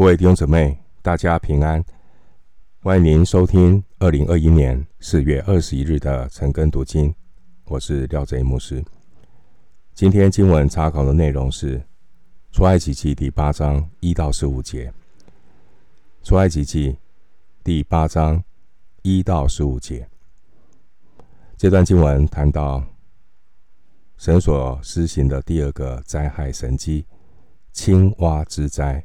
各位弟兄姊妹，大家平安！欢迎您收听二零二一年四月二十一日的晨更读经，我是廖哲一牧师。今天经文查考的内容是出埃及记第八章一到十五节。出埃及记第八章一到十五节，这段经文谈到神所施行的第二个灾害神迹——青蛙之灾。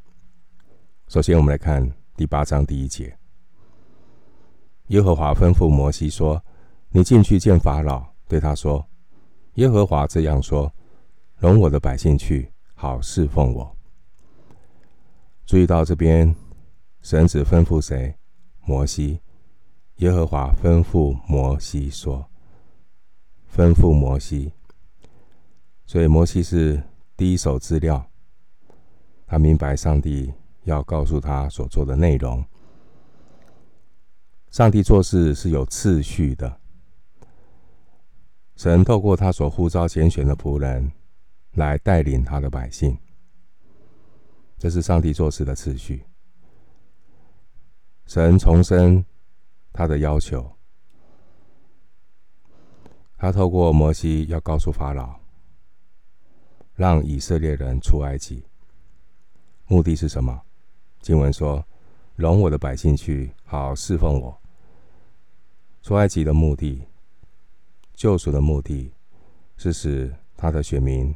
首先，我们来看第八章第一节。耶和华吩咐摩西说：“你进去见法老，对他说：‘耶和华这样说：容我的百姓去，好侍奉我。’”注意到这边，神只吩咐谁？摩西。耶和华吩咐摩西说：“吩咐摩西。”所以摩西是第一手资料，他明白上帝。要告诉他所做的内容。上帝做事是有次序的。神透过他所呼召拣选的仆人来带领他的百姓，这是上帝做事的次序。神重申他的要求，他透过摩西要告诉法老，让以色列人出埃及，目的是什么？经文说：“容我的百姓去，好侍奉我。”出埃及的目的，救赎的目的，是使他的选民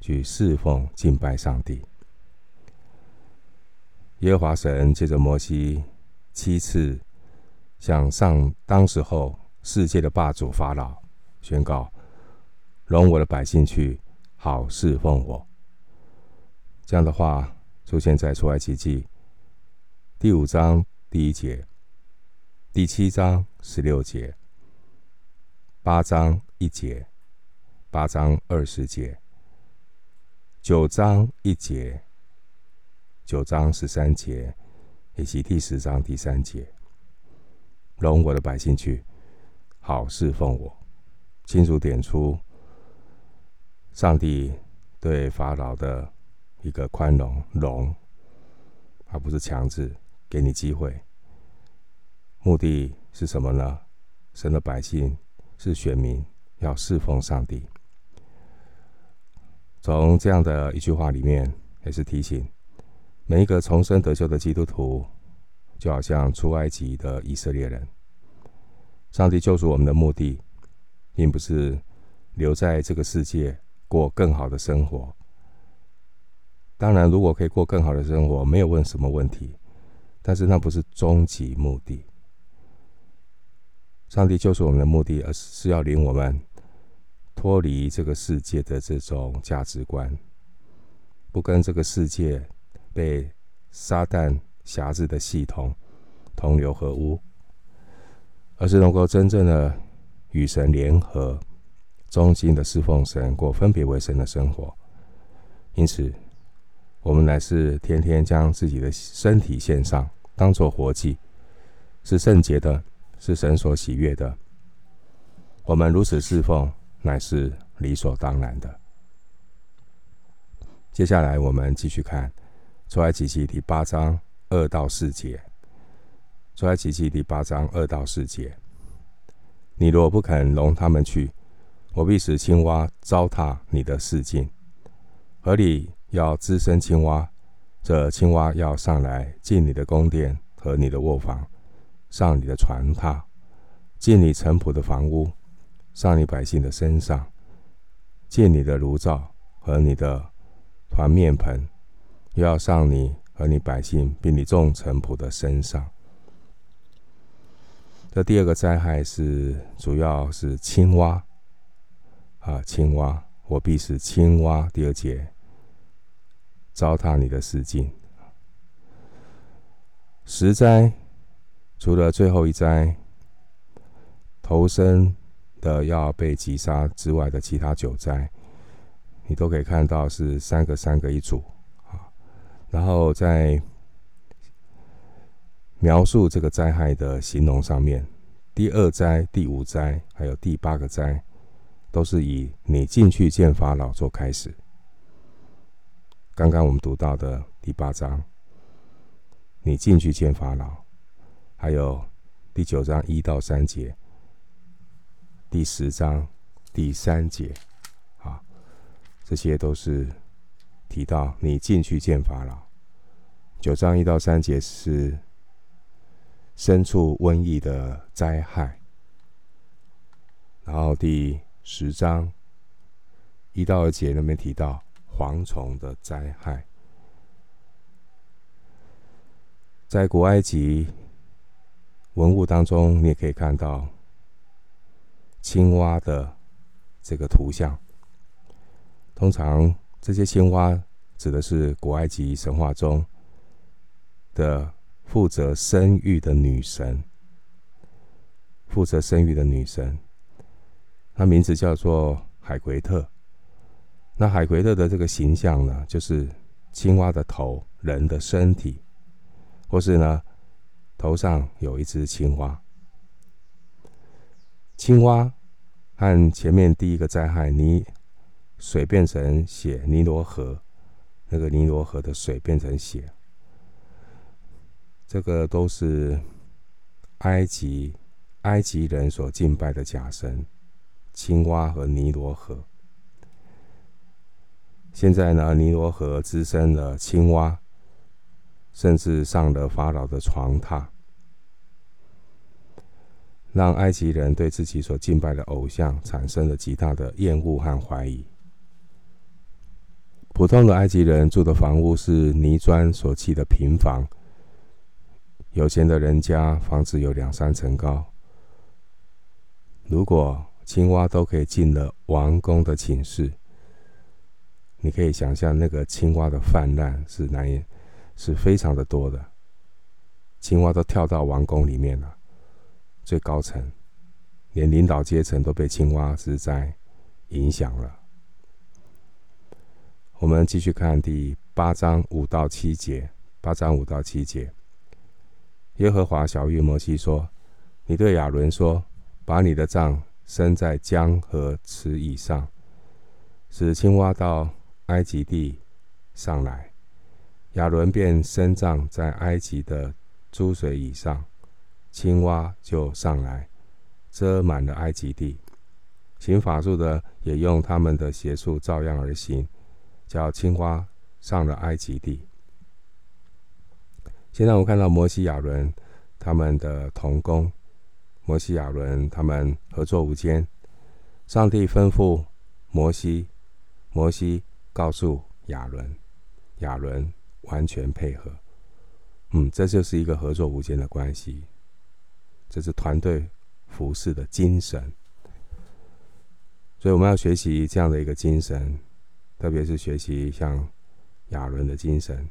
去侍奉、敬拜上帝。耶和华神借着摩西七次向上当时候世界的霸主法老宣告：“容我的百姓去，好侍奉我。”这样的话。出现在出埃及记第五章第一节、第七章十六节、八章一节、八章二十节、九章一节、九章十三节，以及第十章第三节。容我的百姓去，好侍奉我。清楚点出上帝对法老的。一个宽容容，而不是强制给你机会。目的是什么呢？神的百姓是选民，要侍奉上帝。从这样的一句话里面，也是提醒每一个重生得救的基督徒，就好像出埃及的以色列人。上帝救赎我们的目的，并不是留在这个世界过更好的生活。当然，如果可以过更好的生活，没有问什么问题。但是那不是终极目的。上帝救赎我们的目的，而是要领我们脱离这个世界的这种价值观，不跟这个世界被撒旦辖制的系统同流合污，而是能够真正的与神联合，忠心的侍奉神，过分别为神的生活。因此。我们乃是天天将自己的身体献上，当作活祭，是圣洁的，是神所喜悦的。我们如此侍奉，乃是理所当然的。接下来，我们继续看出埃及记第八章二到四节。出埃及记第八章二到四节：你若不肯容他们去，我必使青蛙糟蹋你的四境，河里。要滋生青蛙，这青蛙要上来进你的宫殿和你的卧房，上你的船榻，进你臣仆的房屋，上你百姓的身上，进你的炉灶和你的团面盆，又要上你和你百姓并你众臣仆的身上。这第二个灾害是主要是青蛙啊，青蛙，我必使青蛙。第二节。糟蹋你的四境。十灾除了最后一灾头生的要被击杀之外的其他九灾，你都可以看到是三个三个一组啊。然后在描述这个灾害的形容上面，第二灾、第五灾还有第八个灾，都是以你进去见法老做开始。刚刚我们读到的第八章，你进去见法老，还有第九章一到三节，第十章第三节，啊，这些都是提到你进去见法老。九章一到三节是牲畜瘟疫的灾害，然后第十章一到二节那边提到蝗虫的灾害。在古埃及文物当中，你也可以看到青蛙的这个图像。通常这些青蛙指的是古埃及神话中的负责生育的女神，负责生育的女神，她名字叫做海奎特。那海奎特的这个形象呢，就是青蛙的头，人的身体。或是呢，头上有一只青蛙。青蛙和前面第一个灾害，泥水变成血，尼罗河那个尼罗河的水变成血，这个都是埃及埃及人所敬拜的假神，青蛙和尼罗河。现在呢，尼罗河滋生了青蛙。甚至上了法老的床榻，让埃及人对自己所敬拜的偶像产生了极大的厌恶和怀疑。普通的埃及人住的房屋是泥砖所砌的平房，有钱的人家房子有两三层高。如果青蛙都可以进了王宫的寝室，你可以想象那个青蛙的泛滥是难以。是非常的多的，青蛙都跳到王宫里面了，最高层，连领导阶层都被青蛙之灾影响了。我们继续看第八章五到七节，八章五到七节，耶和华晓諭摩西说：“你对亚伦说，把你的杖伸在江和池以上，使青蛙到埃及地上来。”亚伦便伸杖在埃及的诸水以上，青蛙就上来，遮满了埃及地。行法术的也用他们的邪术照样而行，叫青蛙上了埃及地。现在我们看到摩西、亚伦他们的同工，摩西、亚伦他们合作无间。上帝吩咐摩西，摩西告诉亚伦，亚伦。完全配合，嗯，这就是一个合作无间的关系，这是团队服侍的精神。所以我们要学习这样的一个精神，特别是学习像亚伦的精神。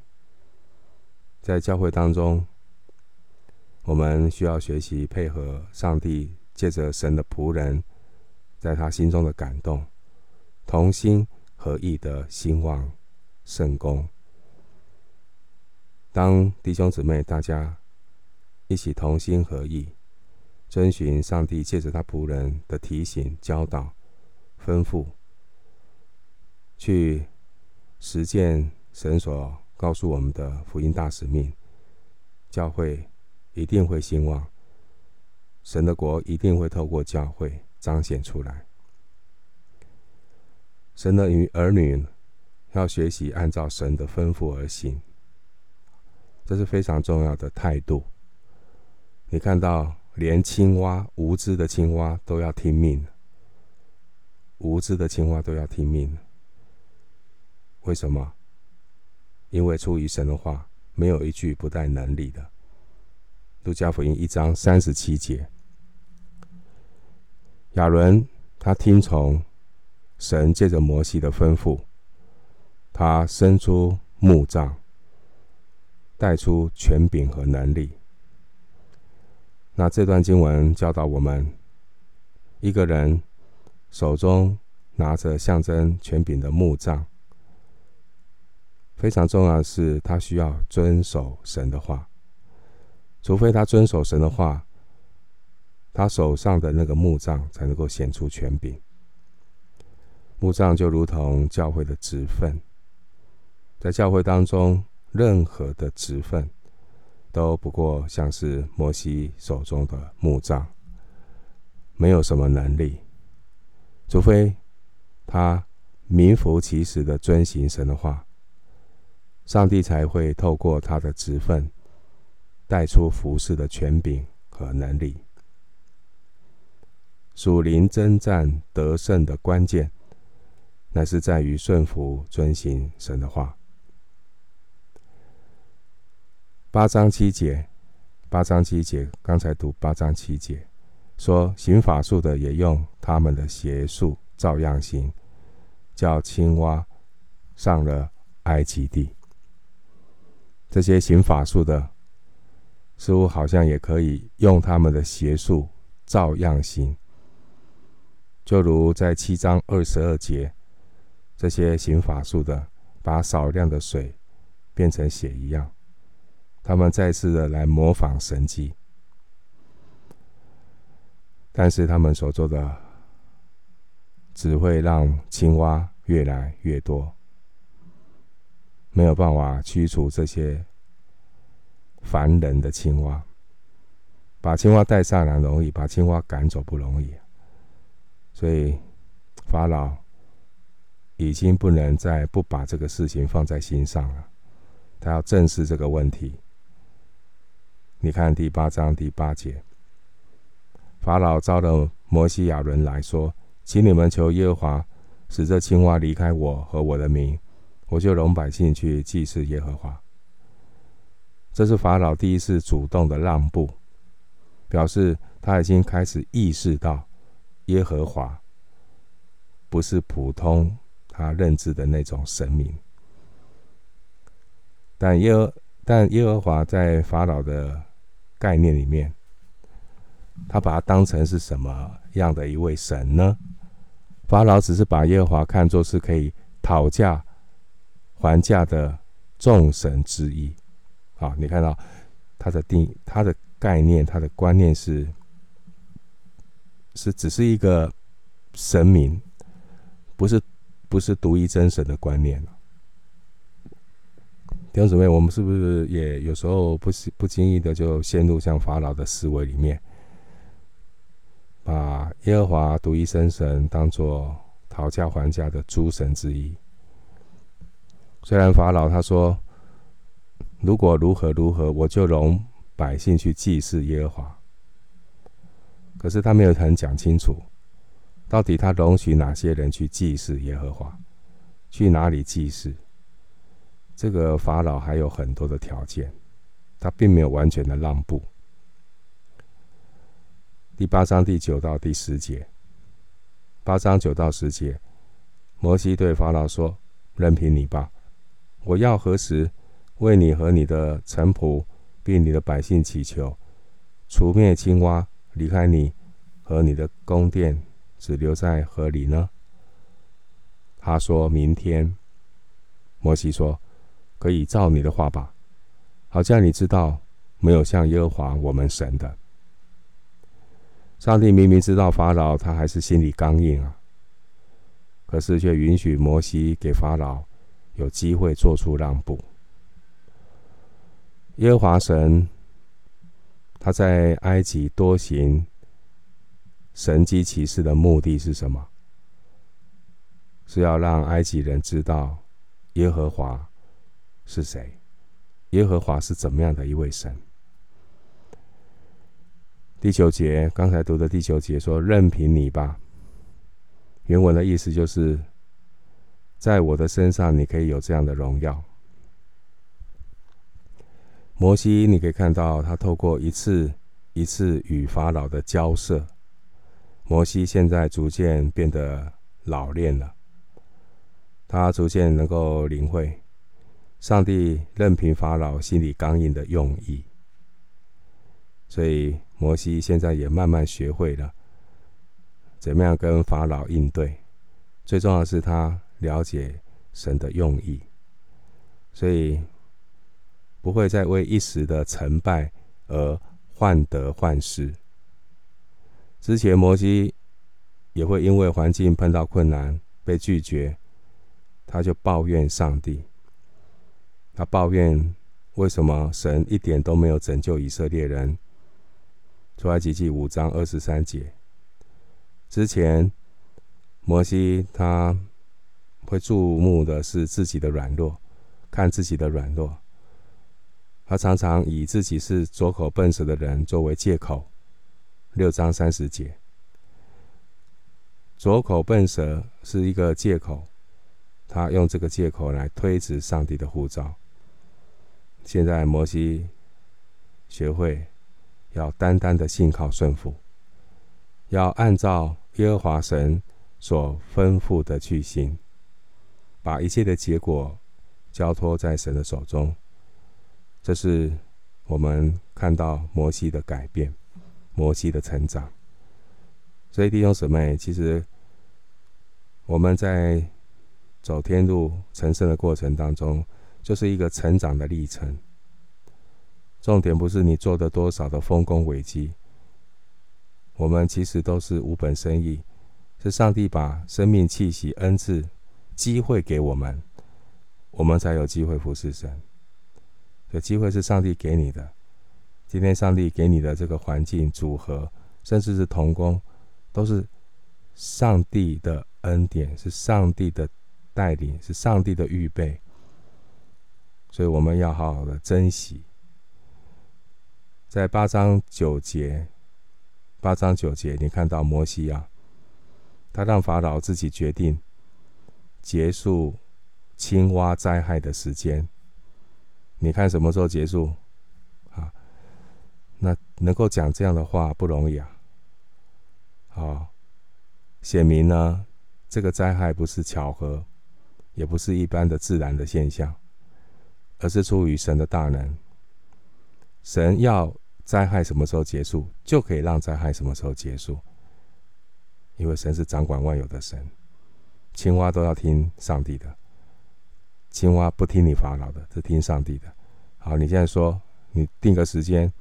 在教会当中，我们需要学习配合上帝借着神的仆人，在他心中的感动，同心合意的兴旺圣功。当弟兄姊妹大家一起同心合意，遵循上帝借着他仆人的提醒、教导、吩咐，去实践神所告诉我们的福音大使命，教会一定会兴旺，神的国一定会透过教会彰显出来。神的与儿女要学习按照神的吩咐而行。这是非常重要的态度。你看到，连青蛙，无知的青蛙都要听命，无知的青蛙都要听命。为什么？因为出于神的话，没有一句不带能力的。路加福音一章三十七节，亚伦他听从神借着摩西的吩咐，他伸出木杖。带出权柄和能力。那这段经文教导我们，一个人手中拿着象征权柄的木杖，非常重要的是，他需要遵守神的话。除非他遵守神的话，他手上的那个木杖才能够显出权柄。木杖就如同教会的职分，在教会当中。任何的职分都不过像是摩西手中的木杖，没有什么能力，除非他名副其实的遵行神的话，上帝才会透过他的职分带出服事的权柄和能力。属灵征战得胜的关键，乃是在于顺服遵行神的话。八章七节，八章七节，刚才读八章七节，说行法术的也用他们的邪术照样行，叫青蛙上了埃及地。这些行法术的，似乎好像也可以用他们的邪术照样行。就如在七章二十二节，这些行法术的把少量的水变成血一样，他们再次的来模仿神迹，但是他们所做的只会让青蛙越来越多，没有办法驱除这些烦人的青蛙。把青蛙带上来容易，把青蛙赶走不容易。所以，法老已经不能再不把这个事情放在心上了，他要正视这个问题。你看第八章第八节，法老召了摩西亚伦来说：“请你们求耶和华，使这青蛙离开我和我的民，我就容百姓去祭祀耶和华。”这是法老第一次主动的让步，表示他已经开始意识到。耶和华不是普通他认知的那种神明，但耶但耶和华在法老的概念里面，他把他当成是什么样的一位神呢？法老只是把耶和华看作是可以讨价还价的众神之一。啊，你看到他的定他的概念，他的观念是。是只是一个神明，不是不是独一真神的观念。弟兄姊妹，我们是不是也有时候不是不经意的就陷入像法老的思维里面，把耶和华独一真神当作讨价还价的诸神之一？虽然法老他说，如果如何如何，我就容百姓去祭祀耶和华。可是他没有很讲清楚，到底他容许哪些人去祭祀耶和华，去哪里祭祀？这个法老还有很多的条件，他并没有完全的让步。第八章第九到第十节，八章九到十节，摩西对法老说：“任凭你吧，我要何时为你和你的臣仆并你的百姓祈求，除灭青蛙？”离开你和你的宫殿，只留在河里呢？他说明天。摩西说：“可以照你的话吧，好像你知道，没有像耶和华我们神的。”上帝明明知道法老他还是心里刚硬啊，可是却允许摩西给法老有机会做出让步。耶和华神。他在埃及多行神机骑士的目的是什么？是要让埃及人知道耶和华是谁，耶和华是怎么样的一位神。第九节，刚才读的第九节说：“任凭你吧。”原文的意思就是，在我的身上，你可以有这样的荣耀。摩西，你可以看到他透过一次一次与法老的交涉，摩西现在逐渐变得老练了。他逐渐能够领会上帝任凭法老心里刚硬的用意，所以摩西现在也慢慢学会了怎么样跟法老应对。最重要的是他了解神的用意，所以。不会再为一时的成败而患得患失。之前摩西也会因为环境碰到困难被拒绝，他就抱怨上帝，他抱怨为什么神一点都没有拯救以色列人？出埃及记五章二十三节之前，摩西他会注目的是自己的软弱，看自己的软弱。他常常以自己是拙口笨舌的人作为借口。六章三十节，拙口笨舌是一个借口，他用这个借口来推辞上帝的护照。现在摩西学会。要单单的信靠顺服，要按照耶和华神所吩咐的去行，把一切的结果交托在神的手中。这是我们看到摩西的改变，摩西的成长。所以弟兄姊妹，其实我们在走天路成圣的过程当中，就是一个成长的历程。重点不是你做的多少的丰功伟绩，我们其实都是无本生意，是上帝把生命气息、恩赐、机会给我们，我们才有机会服侍神。这机会是上帝给你的，今天上帝给你的这个环境组合，甚至是同工，都是上帝的恩典，是上帝的带领，是上帝的预备，所以我们要好好的珍惜。在八章九节，八章九节，你看到摩西啊，他让法老自己决定结束青蛙灾害的时间。你看什么时候结束？那能够讲这样的话不容易啊。好，显明呢，这个灾害不是巧合，也不是一般的自然的现象，而是出于神的大能。神要。灾害什么时候结束，就可以让灾害什么时候结束，因为神是掌管万有的神。青蛙都要听上帝的，青蛙不听你法老的，是听上帝的。好，你现在说，你定个时间，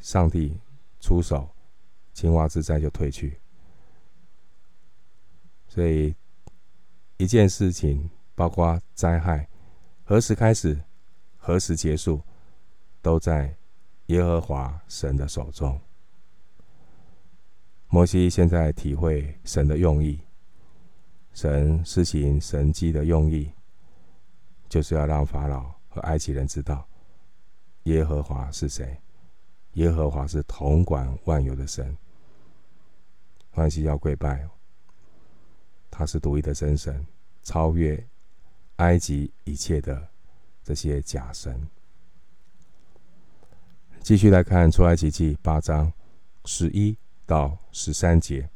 上帝出手，青蛙之灾就退去。所以一件事情，包括灾害何时开始，何时结束，都在。耶和华神的手中，摩西现在体会神的用意，神施行神迹的用意，就是要让法老和埃及人知道耶和华是谁。耶和华是统管万有的神，欢喜要跪拜，他是独一的真神，超越埃及一切的这些假神。继续来看出埃及记八章十一到十三节。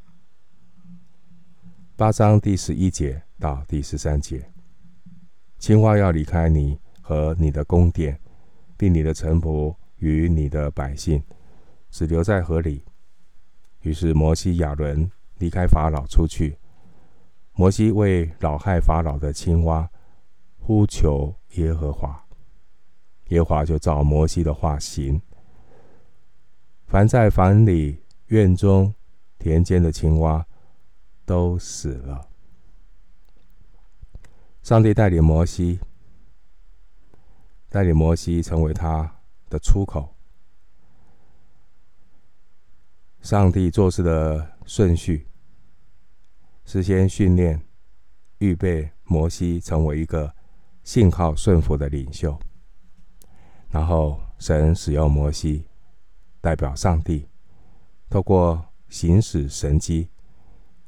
八章第十一节到第十三节，青蛙要离开你和你的宫殿，并你的臣仆与你的百姓，只留在河里。于是摩西、亚伦离开法老出去。摩西为老害法老的青蛙呼求耶和华，耶和华就照摩西的话行。凡在房里、院中、田间的青蛙都死了。上帝带领摩西，带领摩西成为他的出口。上帝做事的顺序，事先训练、预备摩西成为一个信靠顺服的领袖，然后神使用摩西。代表上帝，透过行使神迹，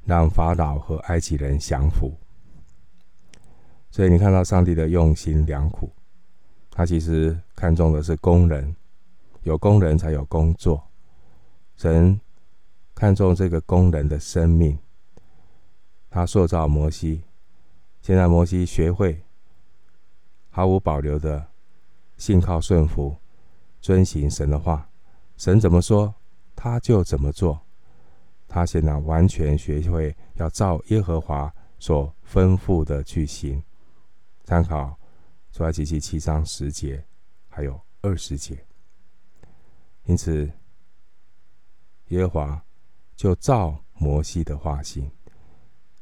让法老和埃及人降服。所以你看到上帝的用心良苦，他其实看重的是工人，有工人才有工作。神看重这个工人的生命，他塑造摩西。现在摩西学会毫无保留的信靠顺服，遵行神的话。神怎么说，他就怎么做。他现在完全学会要照耶和华所吩咐的去行。参考出埃及记七章十节，还有二十节。因此，耶和华就照摩西的话行。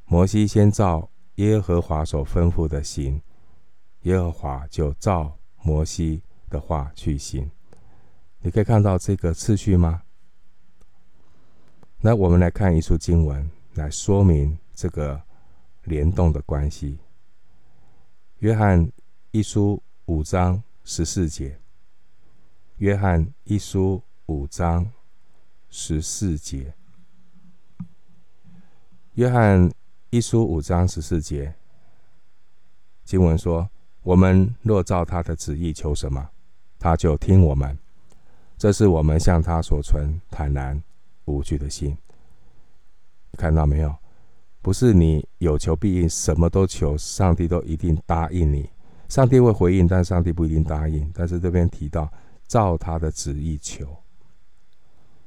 摩西先照耶和华所吩咐的行，耶和华就照摩西的话去行。你可以看到这个次序吗？那我们来看一处经文来说明这个联动的关系。约翰一书五章十四节。约翰一书五章十四节。约翰一书五章十四节，经文说：“我们若照他的旨意求什么，他就听我们。这是我们向他所存坦然无惧的心。”看到没有？不是你有求必应，什么都求，上帝都一定答应你。上帝会回应，但上帝不一定答应。但是这边提到，照他的旨意求，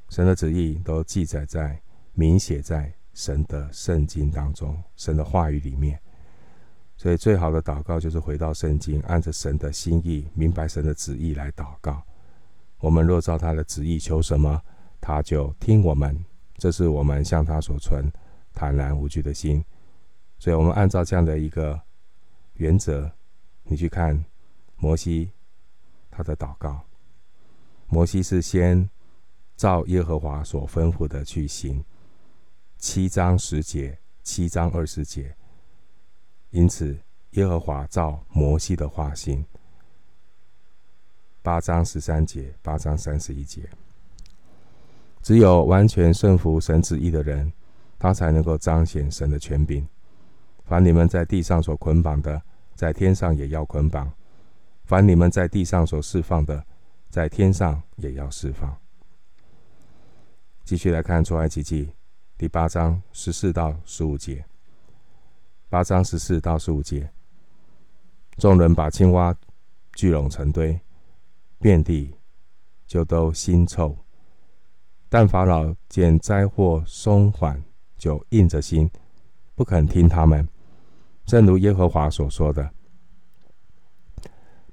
神的旨意都记载在、明写在。神的圣经当中，神的话语里面，所以最好的祷告就是回到圣经，按着神的心意，明白神的旨意来祷告。我们若照他的旨意求什么，他就听我们。这是我们向他所存坦然无惧的心。所以，我们按照这样的一个原则，你去看摩西他的祷告。摩西是先照耶和华所吩咐的去行。七章十节，七章二十节。因此，耶和华照摩西的话行。八章十三节，八章三十一节。只有完全顺服神旨意的人，他才能够彰显神的权柄。凡你们在地上所捆绑的，在天上也要捆绑；凡你们在地上所释放的，在天上也要释放。继续来看出埃及记。第八章十四到十五节，八章十四到十五节，众人把青蛙聚拢成堆，遍地就都腥臭。但法老见灾祸松缓，就硬着心不肯听他们，正如耶和华所说的。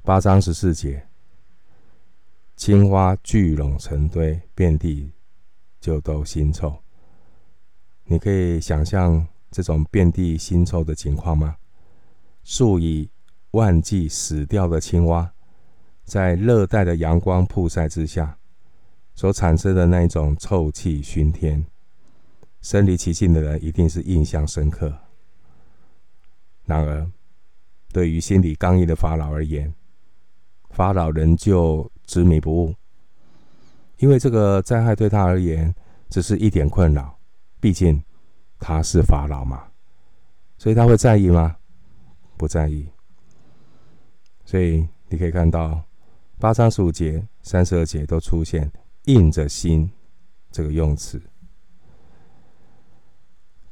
八章十四节，青蛙聚拢成堆，遍地就都腥臭。你可以想象这种遍地腥臭的情况吗？数以万计死掉的青蛙，在热带的阳光曝晒之下，所产生的那一种臭气熏天，身临其境的人一定是印象深刻。然而，对于心理刚硬的法老而言，法老仍旧执迷不悟，因为这个灾害对他而言只是一点困扰。毕竟他是法老嘛，所以他会在意吗？不在意。所以你可以看到八章十五节、三十二节都出现“硬着心”这个用词。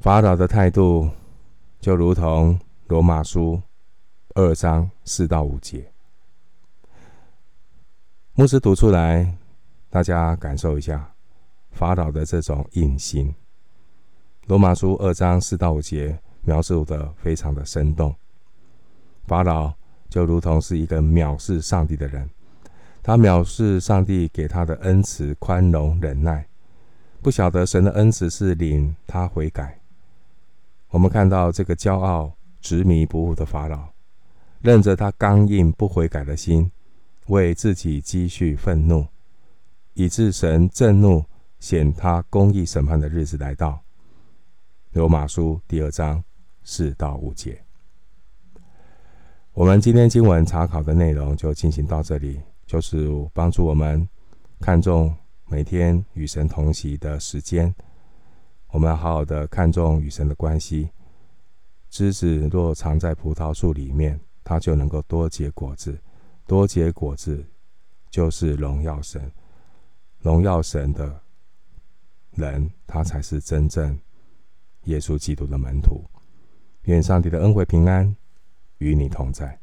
法老的态度就如同罗马书二章四到五节。牧师读出来，大家感受一下法老的这种硬心。罗马书二章四到五节描述的非常的生动。法老就如同是一个藐视上帝的人，他藐视上帝给他的恩慈、宽容、忍耐，不晓得神的恩慈是领他悔改。我们看到这个骄傲、执迷不悟的法老，任着他刚硬不悔改的心，为自己积蓄愤怒，以致神震怒，显他公义审判的日子来到。罗马书第二章四到五节，我们今天经文查考的内容就进行到这里，就是帮助我们看重每天与神同行的时间。我们好好的看重与神的关系。枝子若藏在葡萄树里面，它就能够多结果子，多结果子就是荣耀神，荣耀神的人，他才是真正。耶稣基督的门徒，愿上帝的恩惠平安与你同在。